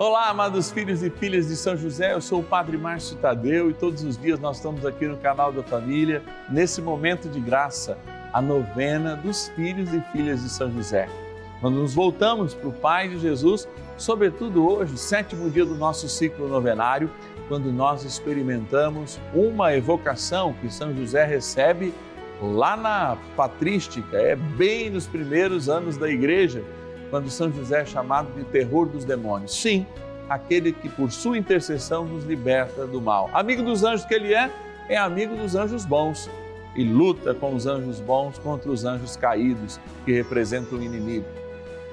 Olá, amados filhos e filhas de São José, eu sou o Padre Márcio Tadeu e todos os dias nós estamos aqui no canal da família, nesse momento de graça, a novena dos filhos e filhas de São José. Quando nos voltamos para o Pai de Jesus, sobretudo hoje, sétimo dia do nosso ciclo novenário, quando nós experimentamos uma evocação que São José recebe lá na patrística, é bem nos primeiros anos da igreja quando São José é chamado de terror dos demônios. Sim, aquele que por sua intercessão nos liberta do mal. Amigo dos anjos que ele é, é amigo dos anjos bons e luta com os anjos bons contra os anjos caídos que representam o inimigo.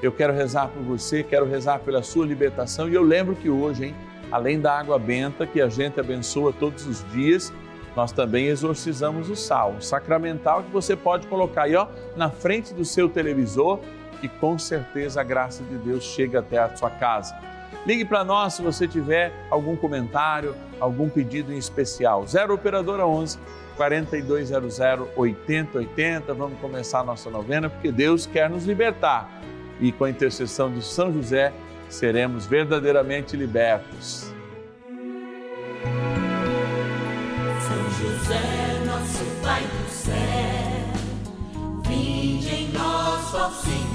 Eu quero rezar por você, quero rezar pela sua libertação e eu lembro que hoje, hein, além da água benta que a gente abençoa todos os dias, nós também exorcizamos o sal, o sacramental que você pode colocar aí ó, na frente do seu televisor que com certeza a graça de Deus chega até a sua casa. Ligue para nós se você tiver algum comentário, algum pedido em especial. 0 Operadora 11 4200 8080. Vamos começar a nossa novena porque Deus quer nos libertar. E com a intercessão de São José, seremos verdadeiramente libertos. São José, nosso Pai do céu, vinde em nós, ó Senhor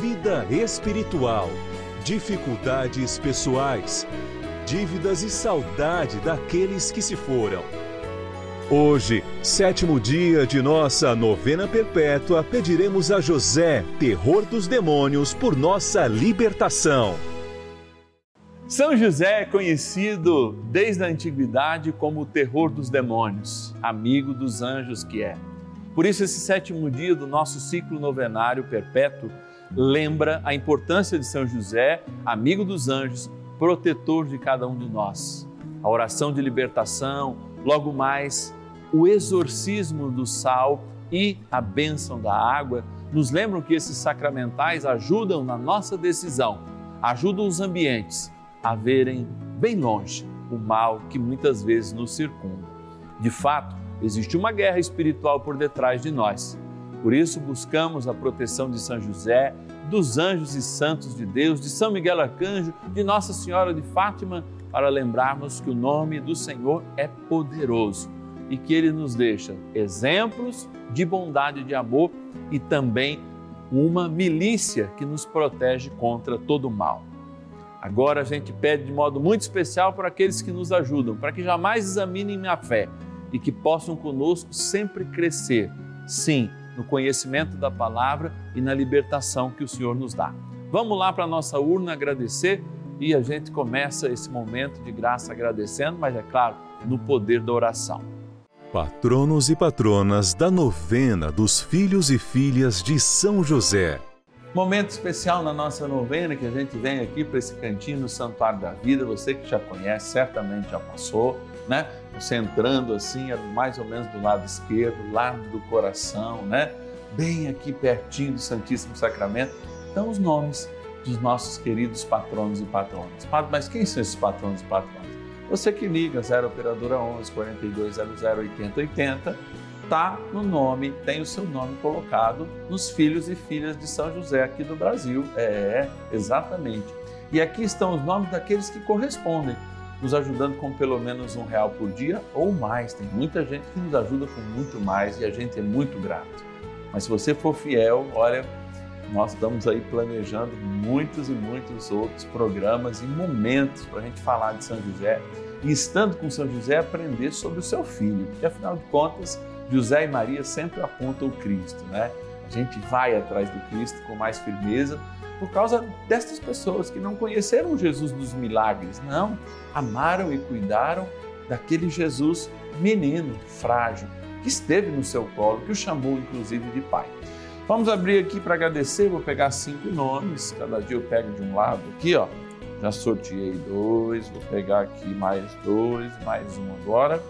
vida espiritual, dificuldades pessoais, dívidas e saudade daqueles que se foram. Hoje, sétimo dia de nossa novena perpétua, pediremos a José, terror dos demônios, por nossa libertação. São José é conhecido desde a antiguidade como o terror dos demônios, amigo dos anjos que é. Por isso, esse sétimo dia do nosso ciclo novenário perpétuo lembra a importância de São José, amigo dos anjos, protetor de cada um de nós. A oração de libertação, logo mais, o exorcismo do sal e a bênção da água nos lembram que esses sacramentais ajudam na nossa decisão, ajudam os ambientes a verem bem longe o mal que muitas vezes nos circunda. De fato, existe uma guerra espiritual por detrás de nós. Por isso, buscamos a proteção de São José, dos anjos e santos de Deus, de São Miguel Arcanjo, de Nossa Senhora de Fátima, para lembrarmos que o nome do Senhor é poderoso e que ele nos deixa exemplos de bondade e de amor e também uma milícia que nos protege contra todo o mal. Agora a gente pede de modo muito especial para aqueles que nos ajudam, para que jamais examinem a fé e que possam conosco sempre crescer, sim, no conhecimento da palavra e na libertação que o Senhor nos dá. Vamos lá para a nossa urna agradecer e a gente começa esse momento de graça agradecendo, mas é claro, no poder da oração. Patronos e patronas da novena dos filhos e filhas de São José. Momento especial na nossa novena que a gente vem aqui para esse cantinho no Santuário da Vida. Você que já conhece, certamente já passou, né? Você entrando assim, é mais ou menos do lado esquerdo, lado do coração, né? Bem aqui pertinho do Santíssimo Sacramento. Estão os nomes dos nossos queridos patronos e patronas. Mas quem são esses patronos e patronas? Você que liga 0 Operadora 11 4200 8080 está no nome, tem o seu nome colocado nos filhos e filhas de São José aqui do Brasil. É, exatamente. E aqui estão os nomes daqueles que correspondem. Nos ajudando com pelo menos um real por dia ou mais. Tem muita gente que nos ajuda com muito mais e a gente é muito grato. Mas se você for fiel, olha, nós estamos aí planejando muitos e muitos outros programas e momentos para a gente falar de São José e estando com São José aprender sobre o seu filho, porque afinal de contas José e Maria sempre apontam o Cristo, né? A gente vai atrás do Cristo com mais firmeza por causa destas pessoas que não conheceram Jesus dos milagres, não, amaram e cuidaram daquele Jesus menino, frágil, que esteve no seu colo, que o chamou inclusive de pai. Vamos abrir aqui para agradecer, vou pegar cinco nomes, cada dia eu pego de um lado aqui, ó. Já sorteei dois, vou pegar aqui mais dois, mais um agora.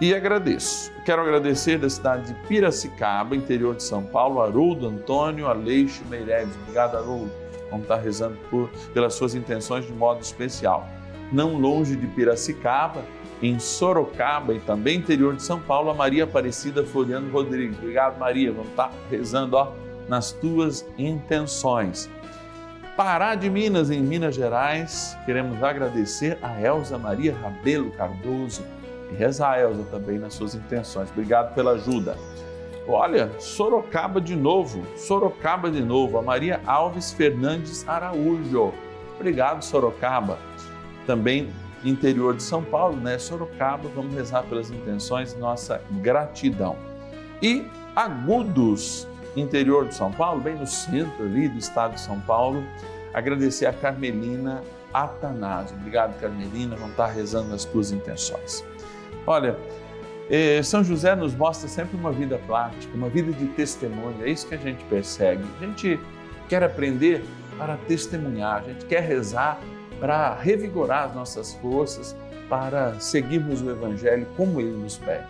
E agradeço. Quero agradecer da cidade de Piracicaba, interior de São Paulo, Haroldo Antônio Aleixo Meireles. Obrigado, Haroldo. Vamos estar rezando por, pelas suas intenções de modo especial. Não longe de Piracicaba, em Sorocaba e também interior de São Paulo, a Maria Aparecida Floriano Rodrigues. Obrigado, Maria. Vamos estar rezando ó, nas tuas intenções. Pará de Minas, em Minas Gerais, queremos agradecer a Elza Maria Rabelo Cardoso rezar Elza também nas suas intenções. Obrigado pela ajuda. Olha, Sorocaba de novo, Sorocaba de novo, a Maria Alves Fernandes Araújo. Obrigado, Sorocaba. Também interior de São Paulo, né? Sorocaba, vamos rezar pelas intenções, nossa gratidão. E Agudos, interior de São Paulo, bem no centro ali do estado de São Paulo, agradecer a Carmelina Atanásio. Obrigado, Carmelina, vamos estar rezando nas tuas intenções. Olha, eh, São José nos mostra sempre uma vida prática, uma vida de testemunho, é isso que a gente persegue. A gente quer aprender para testemunhar, a gente quer rezar para revigorar as nossas forças, para seguirmos o Evangelho como ele nos pede.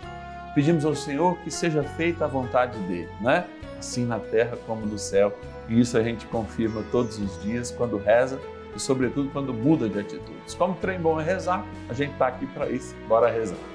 Pedimos ao Senhor que seja feita a vontade dele, né? Assim na terra como no céu. E isso a gente confirma todos os dias quando reza e, sobretudo, quando muda de atitudes. Como trem bom é rezar, a gente está aqui para isso. Bora rezar.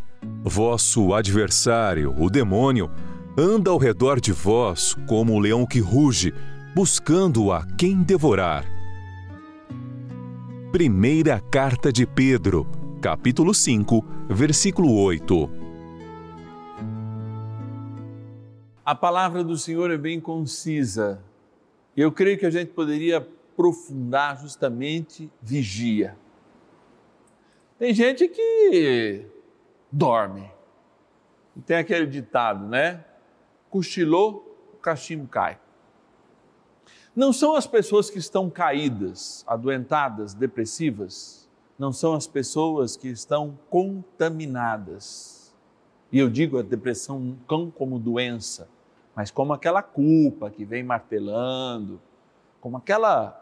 Vosso adversário, o demônio, anda ao redor de vós como um leão que ruge, buscando a quem devorar. Primeira Carta de Pedro, capítulo 5, versículo 8. A palavra do Senhor é bem concisa. Eu creio que a gente poderia aprofundar justamente vigia. Tem gente que dorme. Tem aquele ditado, né? Cochilou, o cachimbo cai. Não são as pessoas que estão caídas, adoentadas, depressivas, não são as pessoas que estão contaminadas. E eu digo a depressão não como doença, mas como aquela culpa que vem martelando, como aquela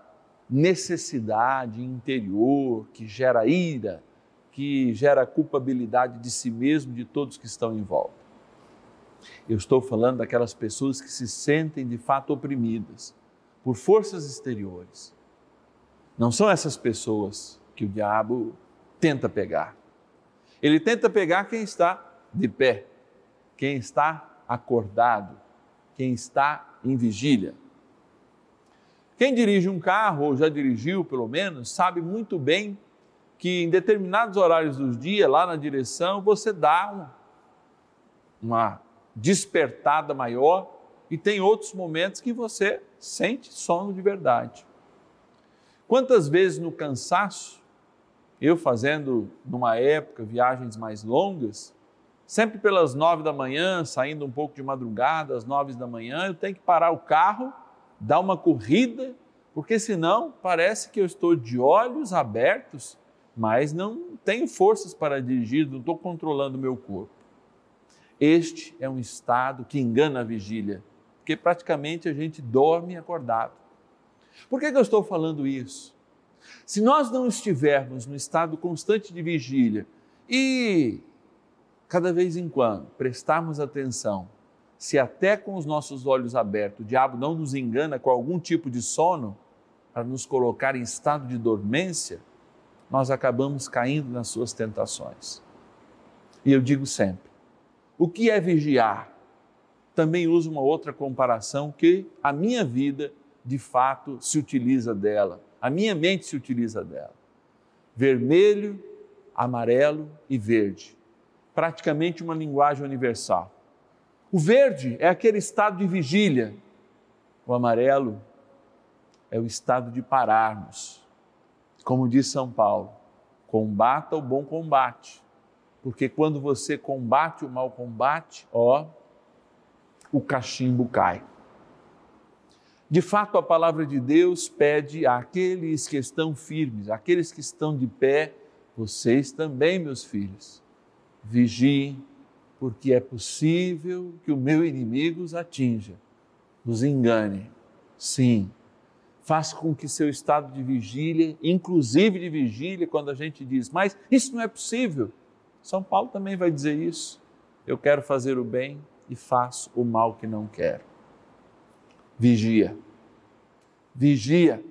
necessidade interior que gera ira, que gera culpabilidade de si mesmo, de todos que estão em volta. Eu estou falando daquelas pessoas que se sentem de fato oprimidas por forças exteriores. Não são essas pessoas que o diabo tenta pegar. Ele tenta pegar quem está de pé, quem está acordado, quem está em vigília. Quem dirige um carro, ou já dirigiu pelo menos, sabe muito bem que em determinados horários do dia, lá na direção, você dá uma, despertada maior e tem outros momentos que você sente sono de verdade. Quantas vezes no cansaço, eu fazendo numa época viagens mais longas, sempre pelas nove da manhã, saindo um pouco de madrugada, às nove da manhã, eu tenho que parar o carro, dar uma corrida, porque senão parece que eu estou de olhos abertos, mas não tenho forças para dirigir, não estou controlando o meu corpo. Este é um estado que engana a vigília porque praticamente a gente dorme acordado. Por que, que eu estou falando isso? Se nós não estivermos no estado constante de vigília e cada vez em quando prestarmos atenção, se até com os nossos olhos abertos o diabo não nos engana com algum tipo de sono para nos colocar em estado de dormência, nós acabamos caindo nas suas tentações. E eu digo sempre: o que é vigiar? também uso uma outra comparação que a minha vida, de fato, se utiliza dela, a minha mente se utiliza dela. Vermelho, amarelo e verde. Praticamente uma linguagem universal. O verde é aquele estado de vigília, o amarelo é o estado de pararmos. Como diz São Paulo, combata o bom combate, porque quando você combate o mau combate, ó, o cachimbo cai. De fato, a palavra de Deus pede àqueles que estão firmes, àqueles que estão de pé, vocês também, meus filhos, vigiem, porque é possível que o meu inimigo os atinja, os engane. Sim, faz com que seu estado de vigília, inclusive de vigília, quando a gente diz, mas isso não é possível. São Paulo também vai dizer isso. Eu quero fazer o bem, e faço o mal que não quero. Vigia, vigia,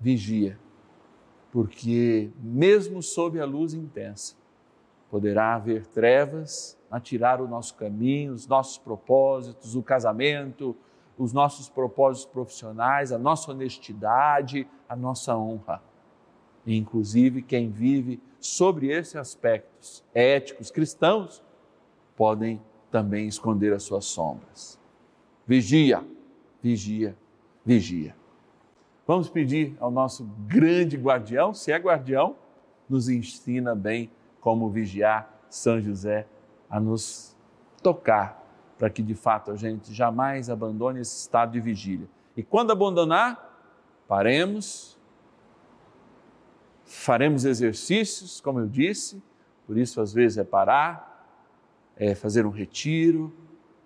vigia, porque mesmo sob a luz intensa, poderá haver trevas a tirar o nosso caminho, os nossos propósitos, o casamento, os nossos propósitos profissionais, a nossa honestidade, a nossa honra. E, inclusive, quem vive sobre esses aspectos éticos cristãos podem também esconder as suas sombras. Vigia, vigia, vigia. Vamos pedir ao nosso grande guardião, se é guardião, nos ensina bem como vigiar São José a nos tocar, para que de fato a gente jamais abandone esse estado de vigília. E quando abandonar, paremos, faremos exercícios, como eu disse, por isso às vezes é parar, é fazer um retiro,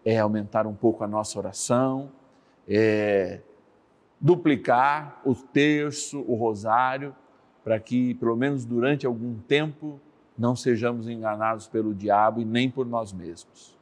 é aumentar um pouco a nossa oração, é duplicar o terço, o rosário, para que, pelo menos durante algum tempo, não sejamos enganados pelo diabo e nem por nós mesmos.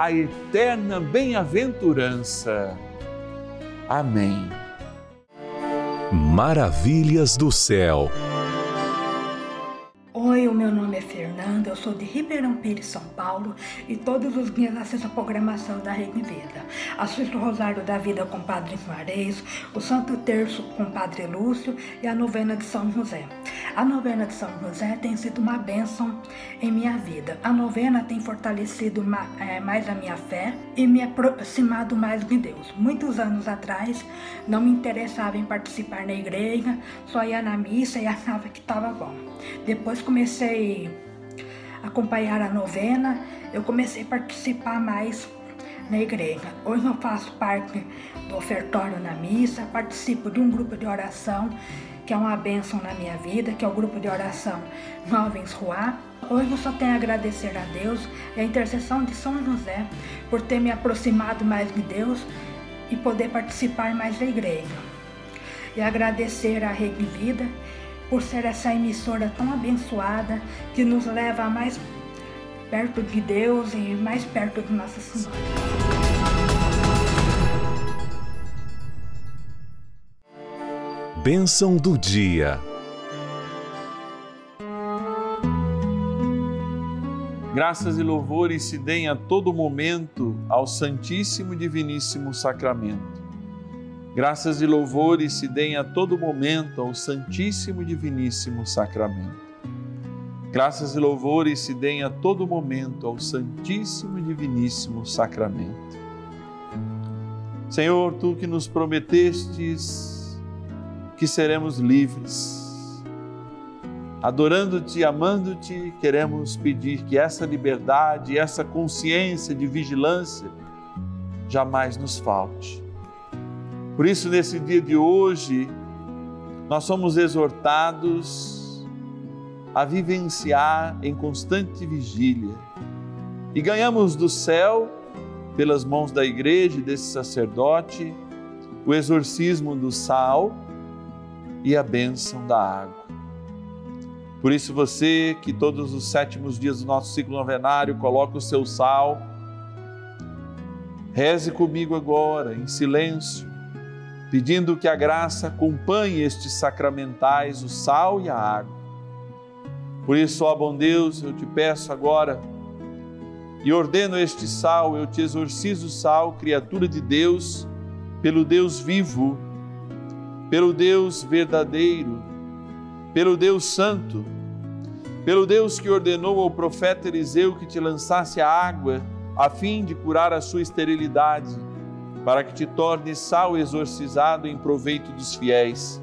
a eterna bem-aventurança. Amém. Maravilhas do céu. Ribeirão Pires, São Paulo e todos os dias assisto a programação da Rede Vida. Assisto o Rosário da Vida com Padre Juarez, o Santo Terço com Padre Lúcio e a novena de São José. A novena de São José tem sido uma bênção em minha vida. A novena tem fortalecido mais a minha fé e me aproximado mais de Deus. Muitos anos atrás não me interessava em participar na igreja, só ia na missa e achava que estava bom. Depois comecei a acompanhar a novena, eu comecei a participar mais na igreja. Hoje eu faço parte do ofertório na missa, participo de um grupo de oração que é uma bênção na minha vida, que é o grupo de oração Jovens Ruá. Hoje eu só tenho a agradecer a Deus e a intercessão de São José por ter me aproximado mais de Deus e poder participar mais da igreja. E agradecer a Rede Vida por ser essa emissora tão abençoada que nos leva mais perto de Deus e mais perto de Nossa Senhora. Bênção do dia. Graças e louvores se deem a todo momento ao Santíssimo e Diviníssimo Sacramento. Graças e louvores se deem a todo momento ao Santíssimo e Diviníssimo Sacramento. Graças e louvores se deem a todo momento ao Santíssimo e Diviníssimo Sacramento. Senhor, tu que nos prometestes que seremos livres. Adorando-te, amando-te, queremos pedir que essa liberdade, essa consciência de vigilância jamais nos falte. Por isso, nesse dia de hoje, nós somos exortados a vivenciar em constante vigília e ganhamos do céu, pelas mãos da igreja e desse sacerdote, o exorcismo do sal e a bênção da água. Por isso, você que todos os sétimos dias do nosso ciclo novenário coloca o seu sal, reze comigo agora, em silêncio, pedindo que a graça acompanhe estes sacramentais, o sal e a água. Por isso, ó bom Deus, eu te peço agora e ordeno este sal, eu te exorcizo, sal, criatura de Deus, pelo Deus vivo pelo Deus verdadeiro, pelo Deus santo, pelo Deus que ordenou ao profeta Eliseu que te lançasse a água a fim de curar a sua esterilidade, para que te torne sal exorcizado em proveito dos fiéis,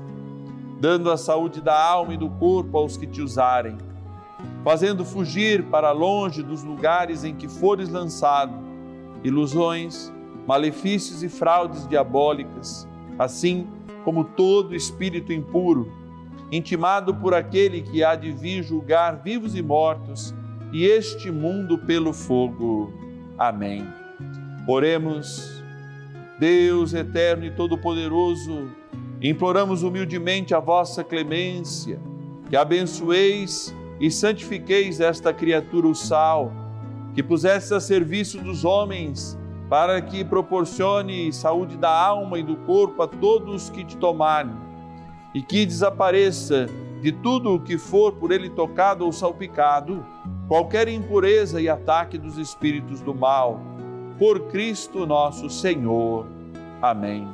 dando a saúde da alma e do corpo aos que te usarem, fazendo fugir para longe dos lugares em que fores lançado ilusões, malefícios e fraudes diabólicas, assim como todo espírito impuro, intimado por aquele que há de vir julgar vivos e mortos e este mundo pelo fogo. Amém. Oremos. Deus eterno e todo-poderoso, imploramos humildemente a vossa clemência, que abençoeis e santifiqueis esta criatura, o sal, que puseste a serviço dos homens, para que proporcione saúde da alma e do corpo a todos que te tomarem, e que desapareça de tudo o que for por ele tocado ou salpicado, qualquer impureza e ataque dos espíritos do mal, por Cristo nosso Senhor. Amém.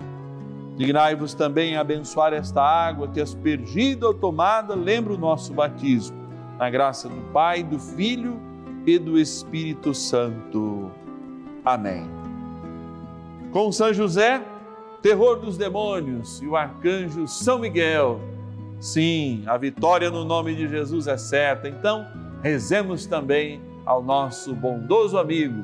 Dignai-vos também a abençoar esta água que, aspergida ou tomada, lembra o nosso batismo. Na graça do Pai, do Filho e do Espírito Santo. Amém. Com São José, terror dos demônios, e o arcanjo São Miguel. Sim, a vitória no nome de Jesus é certa. Então, rezemos também ao nosso bondoso amigo,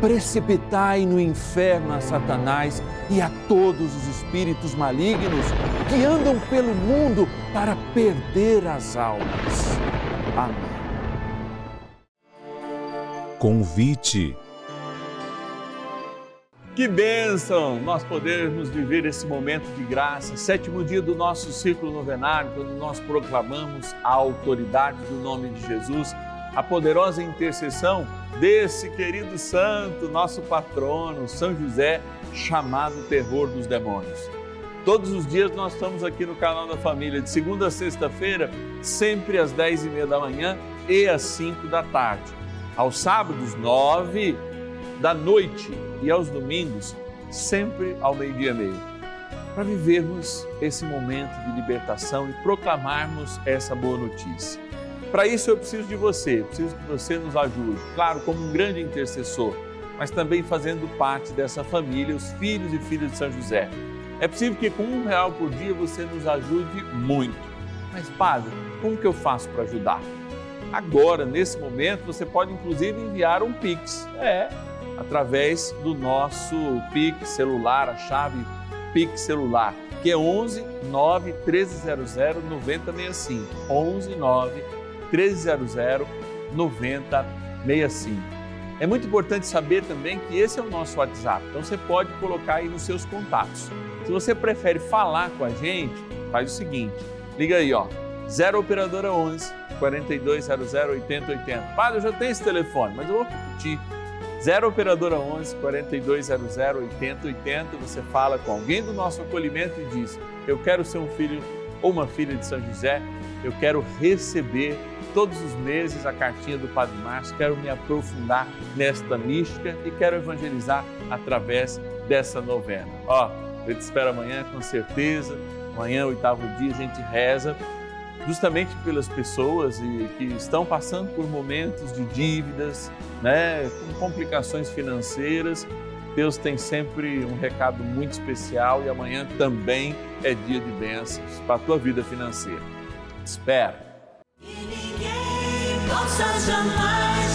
precipitai no inferno a Satanás e a todos os espíritos malignos que andam pelo mundo para perder as almas. Amém. Convite. Que bênção nós podermos viver esse momento de graça, sétimo dia do nosso ciclo novenário, quando nós proclamamos a autoridade do nome de Jesus, a poderosa intercessão desse querido santo, nosso patrono, São José, chamado terror dos demônios. Todos os dias nós estamos aqui no canal da família, de segunda a sexta-feira, sempre às dez e meia da manhã e às cinco da tarde. Aos sábados, nove da noite e aos domingos, sempre ao meio-dia e meio, para vivermos esse momento de libertação e proclamarmos essa boa notícia. Para isso eu preciso de você, preciso que você nos ajude, claro, como um grande intercessor, mas também fazendo parte dessa família, os filhos e filhas de São José. É possível que com um real por dia você nos ajude muito. Mas, padre, como que eu faço para ajudar? Agora, nesse momento, você pode inclusive enviar um Pix. É, através do nosso Pix celular, a chave Pix celular, que é 11 9 1300 9065. 11 9 1300 9065. É muito importante saber também que esse é o nosso WhatsApp, então você pode colocar aí nos seus contatos. Se você prefere falar com a gente, faz o seguinte: liga aí, ó, 0 Operadora 11 4200 8080. Padre, eu já tenho esse telefone, mas eu vou repetir. 0 Operadora 11 4200 8080. Você fala com alguém do nosso acolhimento e diz: Eu quero ser um filho ou uma filha de São José, eu quero receber todos os meses a cartinha do Padre Márcio, quero me aprofundar nesta mística e quero evangelizar através dessa novena. Ó, eu te espero amanhã com certeza. Amanhã, oitavo dia, a gente reza justamente pelas pessoas que estão passando por momentos de dívidas, né, com complicações financeiras. Deus tem sempre um recado muito especial e amanhã também é dia de bênçãos para a tua vida financeira. Espera. Ninguém possa jamais